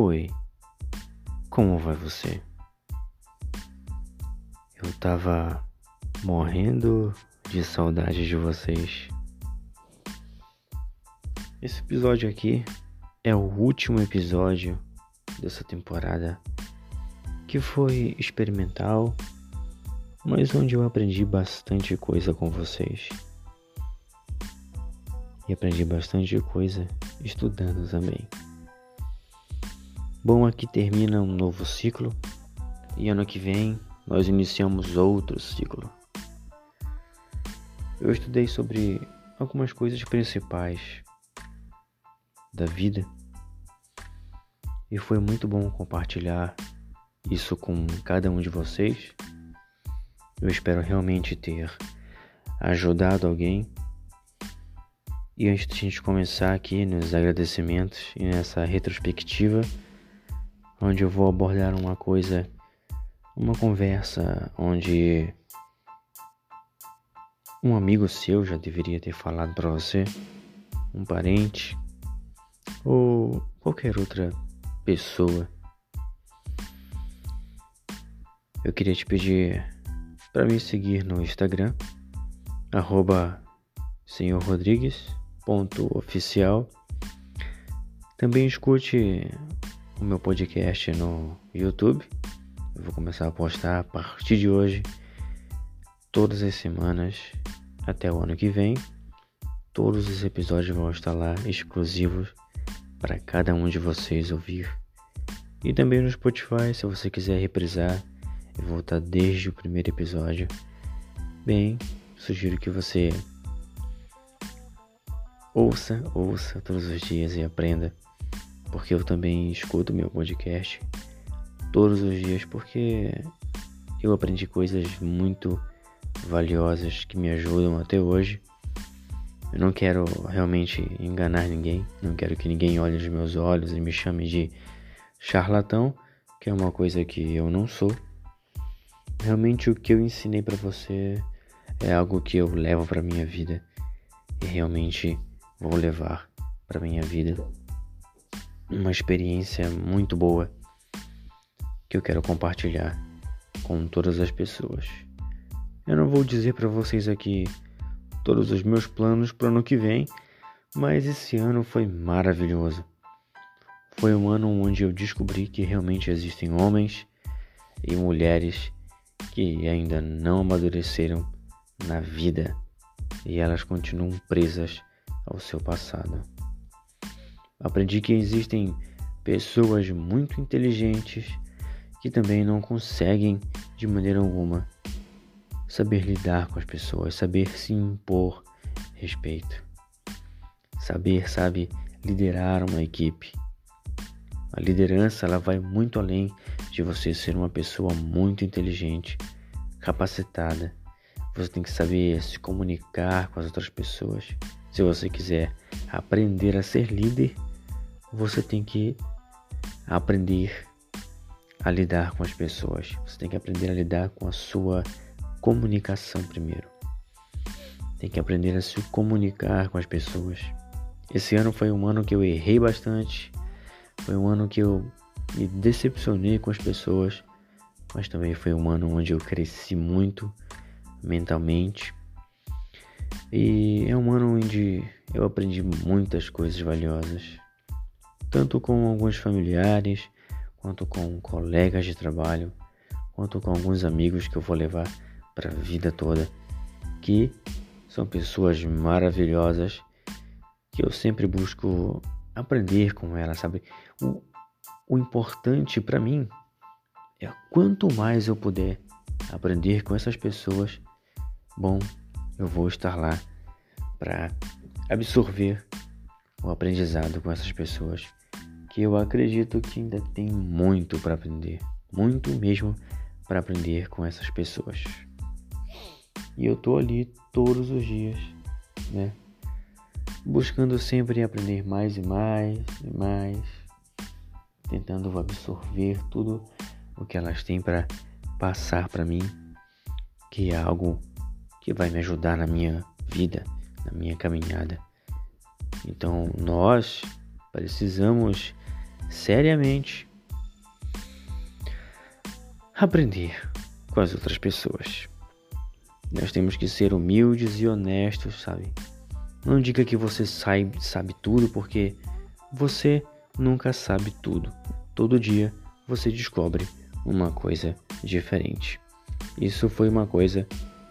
Oi, como vai você? Eu tava morrendo de saudade de vocês. Esse episódio aqui é o último episódio dessa temporada que foi experimental, mas onde eu aprendi bastante coisa com vocês. E aprendi bastante coisa estudando também. Bom, aqui termina um novo ciclo e ano que vem nós iniciamos outro ciclo. Eu estudei sobre algumas coisas principais da vida e foi muito bom compartilhar isso com cada um de vocês. Eu espero realmente ter ajudado alguém. E antes de a gente começar aqui nos agradecimentos e nessa retrospectiva, onde eu vou abordar uma coisa, uma conversa onde um amigo seu já deveria ter falado para você, um parente ou qualquer outra pessoa. Eu queria te pedir para me seguir no Instagram, arroba senhorrodrigues.oficial. Também escute o meu podcast no YouTube. Eu vou começar a postar a partir de hoje, todas as semanas até o ano que vem. Todos os episódios vão estar lá exclusivos para cada um de vocês ouvir. E também no Spotify, se você quiser reprisar e voltar desde o primeiro episódio. Bem, sugiro que você ouça, ouça todos os dias e aprenda porque eu também escuto meu podcast todos os dias porque eu aprendi coisas muito valiosas que me ajudam até hoje. Eu não quero realmente enganar ninguém, não quero que ninguém olhe nos meus olhos e me chame de charlatão, que é uma coisa que eu não sou. Realmente o que eu ensinei para você é algo que eu levo para minha vida e realmente vou levar para minha vida uma experiência muito boa que eu quero compartilhar com todas as pessoas. Eu não vou dizer para vocês aqui todos os meus planos para o ano que vem, mas esse ano foi maravilhoso. Foi um ano onde eu descobri que realmente existem homens e mulheres que ainda não amadureceram na vida e elas continuam presas ao seu passado. Aprendi que existem pessoas muito inteligentes que também não conseguem de maneira alguma saber lidar com as pessoas, saber se impor respeito, saber, sabe, liderar uma equipe. A liderança ela vai muito além de você ser uma pessoa muito inteligente, capacitada. Você tem que saber se comunicar com as outras pessoas. Se você quiser aprender a ser líder, você tem que aprender a lidar com as pessoas. Você tem que aprender a lidar com a sua comunicação primeiro. Tem que aprender a se comunicar com as pessoas. Esse ano foi um ano que eu errei bastante. Foi um ano que eu me decepcionei com as pessoas. Mas também foi um ano onde eu cresci muito mentalmente. E é um ano onde eu aprendi muitas coisas valiosas tanto com alguns familiares, quanto com colegas de trabalho, quanto com alguns amigos que eu vou levar para a vida toda, que são pessoas maravilhosas que eu sempre busco aprender com elas, sabe? O, o importante para mim é quanto mais eu puder aprender com essas pessoas, bom, eu vou estar lá para absorver o aprendizado com essas pessoas eu acredito que ainda tem muito para aprender, muito mesmo para aprender com essas pessoas. E eu tô ali todos os dias, né? Buscando sempre aprender mais e mais e mais, tentando absorver tudo o que elas têm para passar para mim, que é algo que vai me ajudar na minha vida, na minha caminhada. Então, nós precisamos seriamente aprender com as outras pessoas. Nós temos que ser humildes e honestos, sabe? Não diga que você sabe, sabe tudo, porque você nunca sabe tudo. Todo dia você descobre uma coisa diferente. Isso foi uma coisa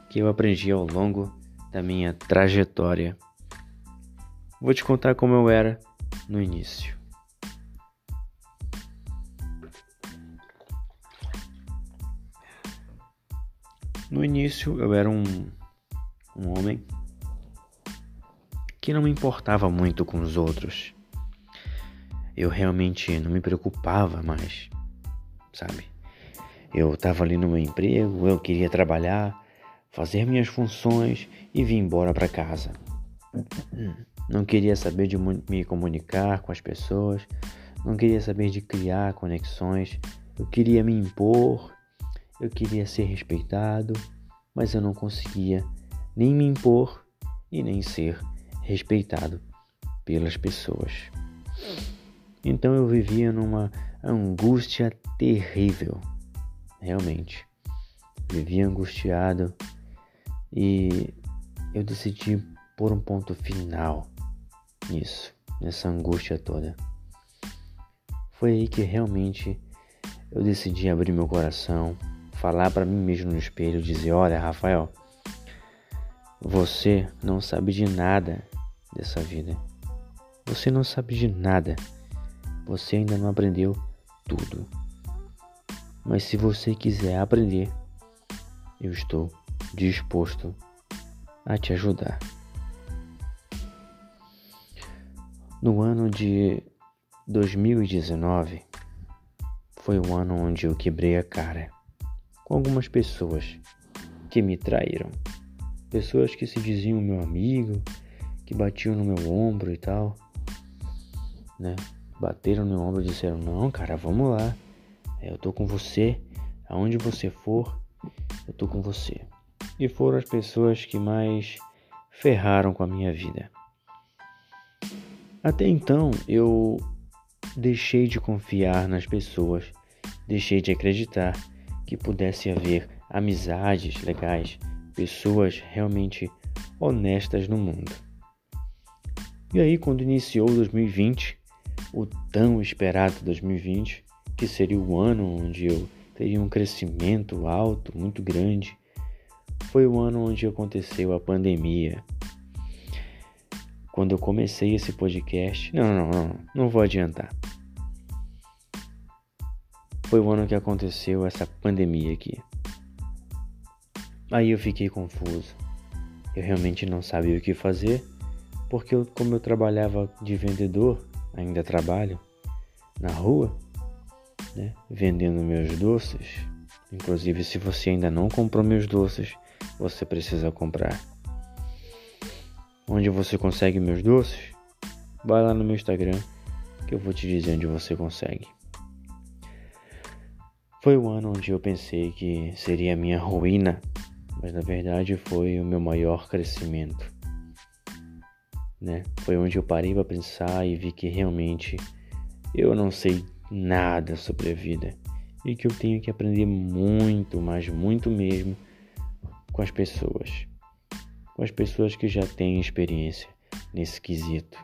que eu aprendi ao longo da minha trajetória. Vou te contar como eu era no início. Início eu era um, um homem que não me importava muito com os outros. Eu realmente não me preocupava mais, sabe? Eu estava ali no meu emprego, eu queria trabalhar, fazer minhas funções e vir embora para casa. Não queria saber de me comunicar com as pessoas, não queria saber de criar conexões, eu queria me impor eu queria ser respeitado, mas eu não conseguia nem me impor e nem ser respeitado pelas pessoas. Então eu vivia numa angústia terrível, realmente. Vivia angustiado e eu decidi pôr um ponto final nisso, nessa angústia toda. Foi aí que realmente eu decidi abrir meu coração falar para mim mesmo no espelho, dizer: Olha, Rafael, você não sabe de nada dessa vida. Você não sabe de nada. Você ainda não aprendeu tudo. Mas se você quiser aprender, eu estou disposto a te ajudar. No ano de 2019 foi o ano onde eu quebrei a cara com algumas pessoas que me traíram. Pessoas que se diziam meu amigo, que batiam no meu ombro e tal, né? Bateram no meu ombro e disseram: Não, cara, vamos lá. Eu tô com você. Aonde você for, eu tô com você. E foram as pessoas que mais ferraram com a minha vida. Até então eu deixei de confiar nas pessoas, deixei de acreditar que pudesse haver amizades legais, pessoas realmente honestas no mundo. E aí, quando iniciou 2020, o tão esperado 2020, que seria o ano onde eu teria um crescimento alto, muito grande, foi o ano onde aconteceu a pandemia. Quando eu comecei esse podcast, não, não, não, não vou adiantar foi o ano que aconteceu essa pandemia aqui. Aí eu fiquei confuso. Eu realmente não sabia o que fazer, porque eu, como eu trabalhava de vendedor, ainda trabalho na rua, né, vendendo meus doces. Inclusive, se você ainda não comprou meus doces, você precisa comprar. Onde você consegue meus doces? Vai lá no meu Instagram que eu vou te dizer onde você consegue. Foi o ano onde eu pensei que seria a minha ruína, mas na verdade foi o meu maior crescimento. Né? Foi onde eu parei para pensar e vi que realmente eu não sei nada sobre a vida e que eu tenho que aprender muito, mas muito mesmo com as pessoas, com as pessoas que já têm experiência nesse quesito.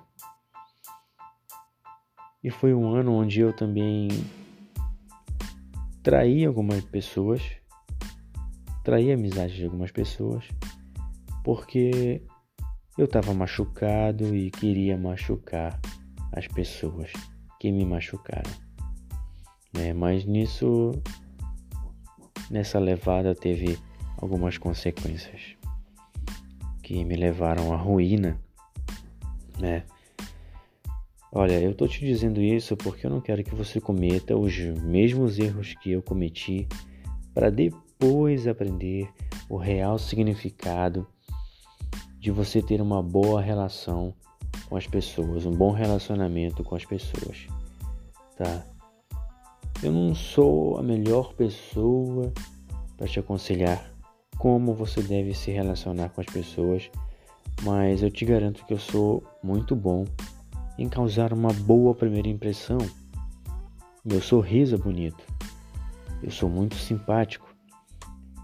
E foi um ano onde eu também traí algumas pessoas, traí a amizade de algumas pessoas, porque eu estava machucado e queria machucar as pessoas que me machucaram. Né? Mas nisso, nessa levada, teve algumas consequências que me levaram à ruína, né? Olha, eu tô te dizendo isso porque eu não quero que você cometa os mesmos erros que eu cometi para depois aprender o real significado de você ter uma boa relação com as pessoas, um bom relacionamento com as pessoas, tá? Eu não sou a melhor pessoa para te aconselhar como você deve se relacionar com as pessoas, mas eu te garanto que eu sou muito bom em causar uma boa primeira impressão Meu sorriso é bonito. Eu sou muito simpático.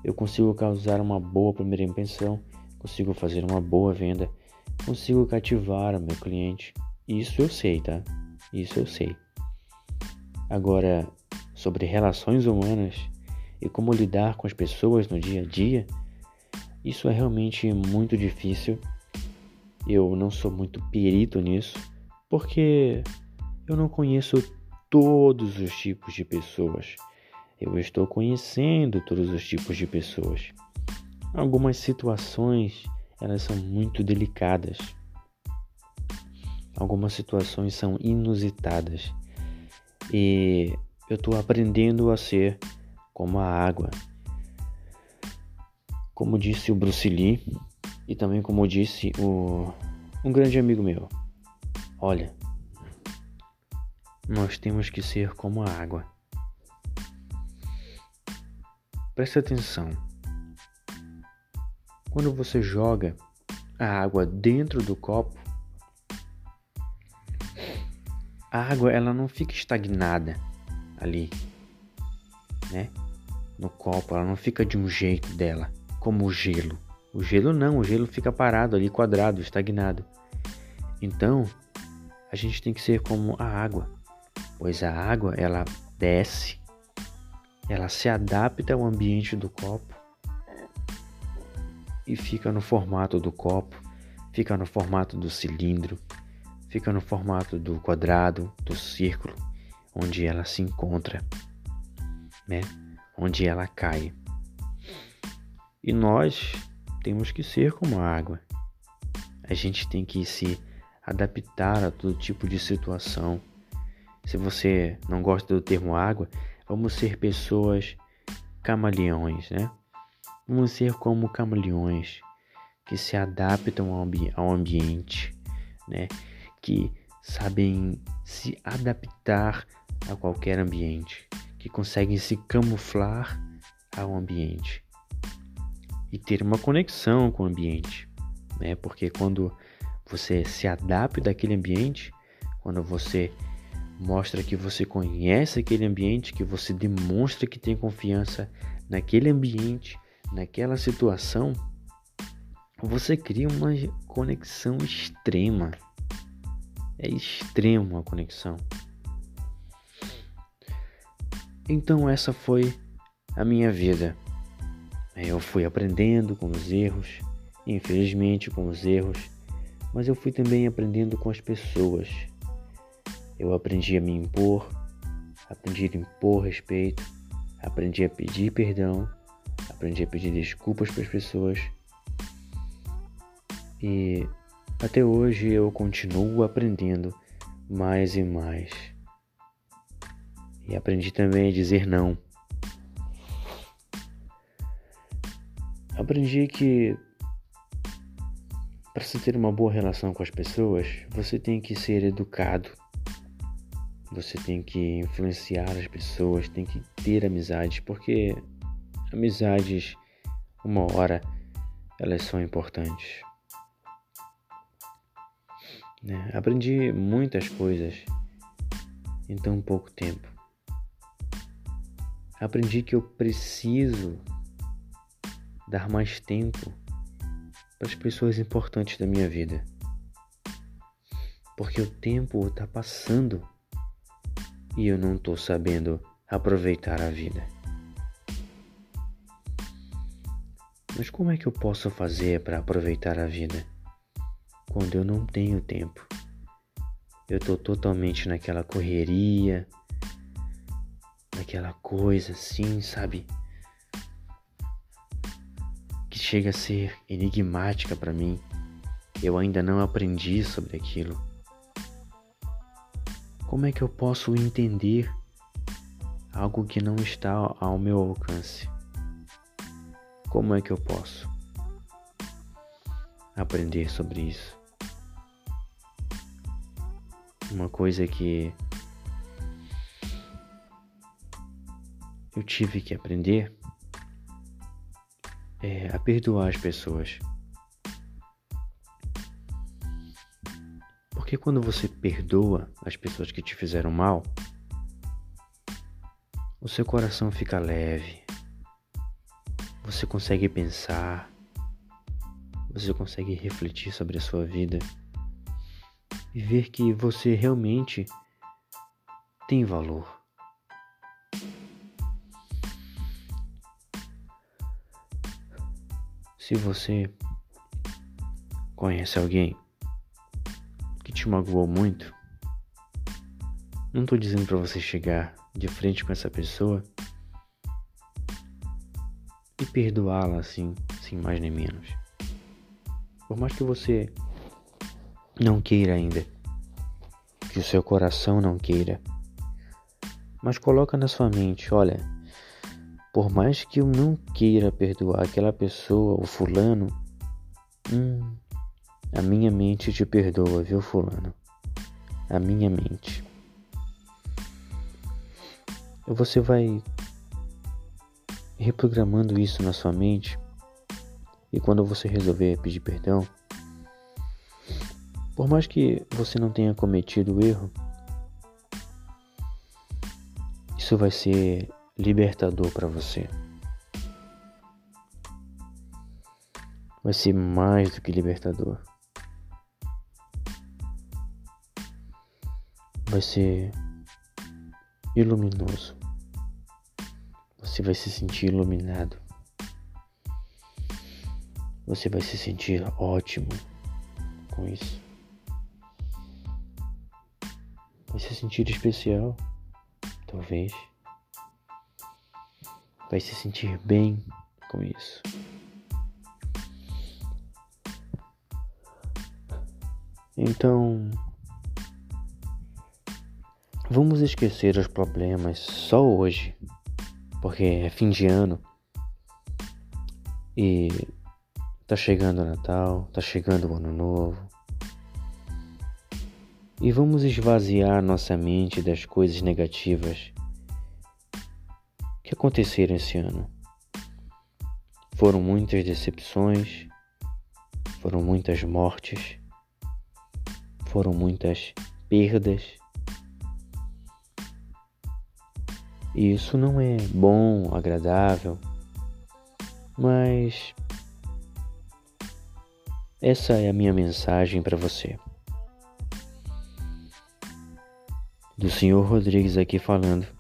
Eu consigo causar uma boa primeira impressão, consigo fazer uma boa venda, consigo cativar o meu cliente. Isso eu sei, tá? Isso eu sei. Agora, sobre relações humanas e como lidar com as pessoas no dia a dia, isso é realmente muito difícil. Eu não sou muito perito nisso, porque eu não conheço todos os tipos de pessoas. Eu estou conhecendo todos os tipos de pessoas. Algumas situações, elas são muito delicadas. Algumas situações são inusitadas. E eu estou aprendendo a ser como a água. Como disse o Bruce Lee e também como disse o, um grande amigo meu. Olha, nós temos que ser como a água. Preste atenção. Quando você joga a água dentro do copo, a água ela não fica estagnada ali, né? No copo, ela não fica de um jeito dela, como o gelo. O gelo não, o gelo fica parado ali, quadrado, estagnado. Então, a gente tem que ser como a água pois a água ela desce, ela se adapta ao ambiente do copo e fica no formato do copo, fica no formato do cilindro, fica no formato do quadrado, do círculo, onde ela se encontra, né? Onde ela cai. E nós temos que ser como a água. A gente tem que se adaptar a todo tipo de situação. Se você não gosta do termo água, vamos ser pessoas camaleões, né? Vamos ser como camaleões que se adaptam ao, ambi ao ambiente, né? Que sabem se adaptar a qualquer ambiente, que conseguem se camuflar ao ambiente e ter uma conexão com o ambiente, né? Porque quando você se adapta daquele ambiente, quando você mostra que você conhece aquele ambiente, que você demonstra que tem confiança naquele ambiente, naquela situação, você cria uma conexão extrema. É extrema a conexão. Então essa foi a minha vida. Eu fui aprendendo com os erros, infelizmente com os erros, mas eu fui também aprendendo com as pessoas eu aprendi a me impor, aprendi a impor respeito, aprendi a pedir perdão, aprendi a pedir desculpas para as pessoas. E até hoje eu continuo aprendendo mais e mais. E aprendi também a dizer não. Aprendi que para se ter uma boa relação com as pessoas, você tem que ser educado você tem que influenciar as pessoas, tem que ter amizades, porque amizades, uma hora, elas são importantes. Né? Aprendi muitas coisas em tão pouco tempo. Aprendi que eu preciso dar mais tempo para as pessoas importantes da minha vida. Porque o tempo está passando e eu não estou sabendo aproveitar a vida. Mas como é que eu posso fazer para aproveitar a vida quando eu não tenho tempo? Eu estou totalmente naquela correria, naquela coisa assim, sabe? Chega a ser enigmática para mim. Eu ainda não aprendi sobre aquilo. Como é que eu posso entender algo que não está ao meu alcance? Como é que eu posso aprender sobre isso? Uma coisa que eu tive que aprender é a perdoar as pessoas. Porque quando você perdoa as pessoas que te fizeram mal, o seu coração fica leve, você consegue pensar, você consegue refletir sobre a sua vida e ver que você realmente tem valor. Se você conhece alguém que te magoou muito, não estou dizendo para você chegar de frente com essa pessoa e perdoá-la assim, sem mais nem menos. Por mais que você não queira ainda, que o seu coração não queira, mas coloca na sua mente, olha, por mais que eu não queira perdoar aquela pessoa, o fulano, hum, a minha mente te perdoa, viu, fulano? A minha mente. Você vai reprogramando isso na sua mente. E quando você resolver pedir perdão, por mais que você não tenha cometido o erro, isso vai ser libertador para você. Vai ser mais do que libertador. Vai ser iluminoso. Você vai se sentir iluminado. Você vai se sentir ótimo com isso. Vai se sentir especial, talvez vai se sentir bem com isso. Então, vamos esquecer os problemas só hoje, porque é fim de ano e tá chegando o Natal, tá chegando o Ano Novo. E vamos esvaziar nossa mente das coisas negativas que aconteceram esse ano. Foram muitas decepções, foram muitas mortes, foram muitas perdas. E isso não é bom, agradável, mas essa é a minha mensagem para você. Do Senhor Rodrigues aqui falando.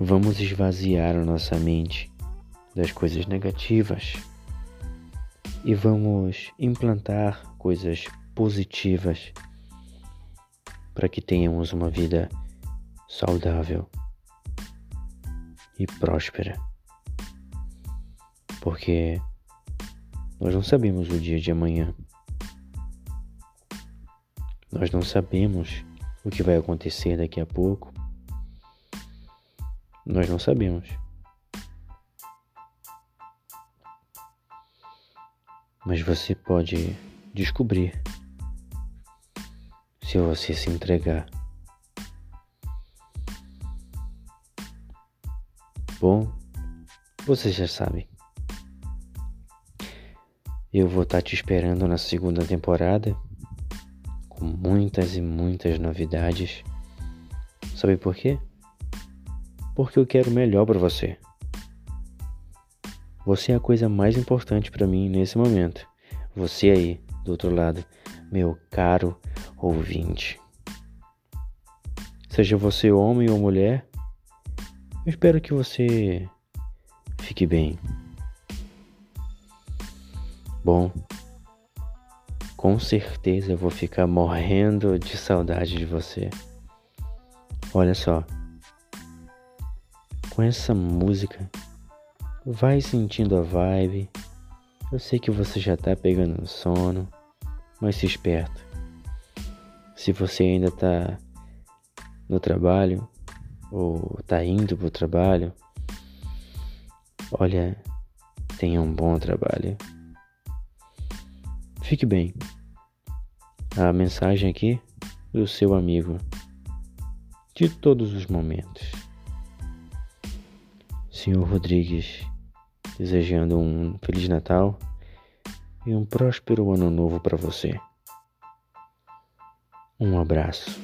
Vamos esvaziar a nossa mente das coisas negativas e vamos implantar coisas positivas para que tenhamos uma vida saudável e próspera. Porque nós não sabemos o dia de amanhã. Nós não sabemos o que vai acontecer daqui a pouco. Nós não sabemos. Mas você pode descobrir se você se entregar. Bom, você já sabe. Eu vou estar te esperando na segunda temporada com muitas e muitas novidades. Sabe por quê? Porque eu quero o melhor para você. Você é a coisa mais importante para mim nesse momento. Você aí, do outro lado, meu caro ouvinte. Seja você homem ou mulher, eu espero que você fique bem. Bom, com certeza eu vou ficar morrendo de saudade de você. Olha só com essa música. Vai sentindo a vibe. Eu sei que você já tá pegando sono, mas se esperto. Se você ainda tá no trabalho ou tá indo pro trabalho, olha, tenha um bom trabalho. Fique bem. A mensagem aqui do seu amigo de todos os momentos. Senhor Rodrigues, desejando um Feliz Natal e um próspero Ano Novo para você. Um abraço.